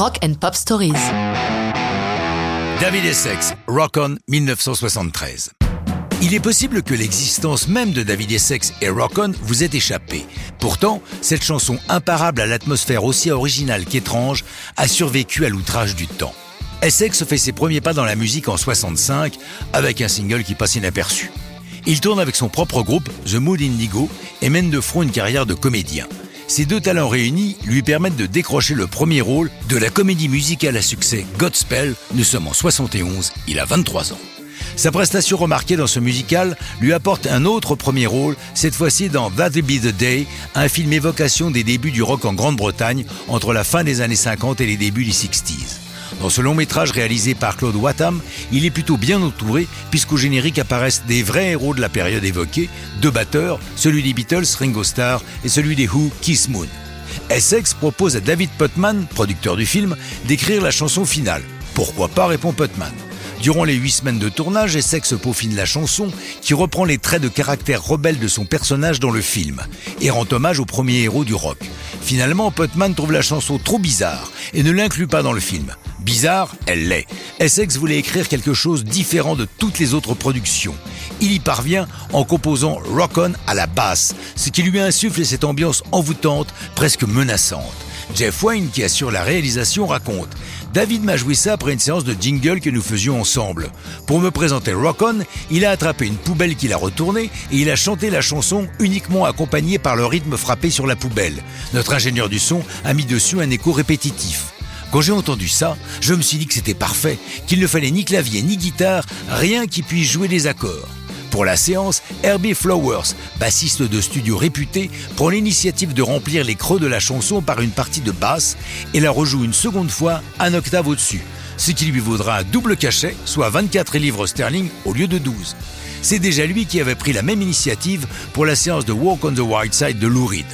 Rock and Pop Stories. David Essex, Rock On 1973. Il est possible que l'existence même de David Essex et Rock On vous ait échappé. Pourtant, cette chanson imparable à l'atmosphère aussi originale qu'étrange a survécu à l'outrage du temps. Essex fait ses premiers pas dans la musique en 65 avec un single qui passe inaperçu. Il tourne avec son propre groupe, The Mood Indigo, et mène de front une carrière de comédien. Ces deux talents réunis lui permettent de décrocher le premier rôle de la comédie musicale à succès Godspell. Nous sommes en 71, il a 23 ans. Sa prestation remarquée dans ce musical lui apporte un autre premier rôle, cette fois-ci dans That'll Be the Day, un film évocation des débuts du rock en Grande-Bretagne entre la fin des années 50 et les débuts des 60s. Dans ce long métrage réalisé par Claude Wattam, il est plutôt bien entouré puisqu'au générique apparaissent des vrais héros de la période évoquée, deux batteurs, celui des Beatles, Ringo Starr, et celui des Who, Kiss Moon. Essex propose à David Putman, producteur du film, d'écrire la chanson finale. Pourquoi pas, répond Putman. Durant les huit semaines de tournage, Essex peaufine la chanson qui reprend les traits de caractère rebelle de son personnage dans le film et rend hommage au premier héros du rock. Finalement, Putman trouve la chanson trop bizarre et ne l'inclut pas dans le film. Bizarre, elle l'est. Essex voulait écrire quelque chose différent de toutes les autres productions. Il y parvient en composant Rock On à la basse, ce qui lui insuffle cette ambiance envoûtante, presque menaçante. Jeff Wayne, qui assure la réalisation, raconte David m'a joué ça après une séance de jingle que nous faisions ensemble. Pour me présenter Rock On, il a attrapé une poubelle qu'il a retournée et il a chanté la chanson uniquement accompagnée par le rythme frappé sur la poubelle. Notre ingénieur du son a mis dessus un écho répétitif. Quand j'ai entendu ça, je me suis dit que c'était parfait, qu'il ne fallait ni clavier ni guitare, rien qui puisse jouer des accords. Pour la séance, Herbie Flowers, bassiste de studio réputé, prend l'initiative de remplir les creux de la chanson par une partie de basse et la rejoue une seconde fois un octave au-dessus, ce qui lui vaudra un double cachet, soit 24 livres sterling au lieu de 12. C'est déjà lui qui avait pris la même initiative pour la séance de Walk on the White Side de Lou Reed.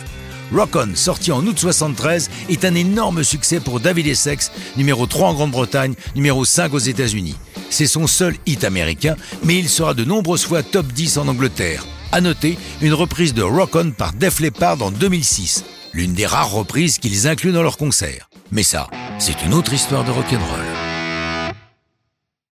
Rock On, sorti en août 73, est un énorme succès pour David Essex, numéro 3 en Grande-Bretagne, numéro 5 aux États-Unis. C'est son seul hit américain, mais il sera de nombreuses fois top 10 en Angleterre. À noter, une reprise de Rock On par Def Leppard en 2006, l'une des rares reprises qu'ils incluent dans leur concert. Mais ça, c'est une autre histoire de rock'n'roll.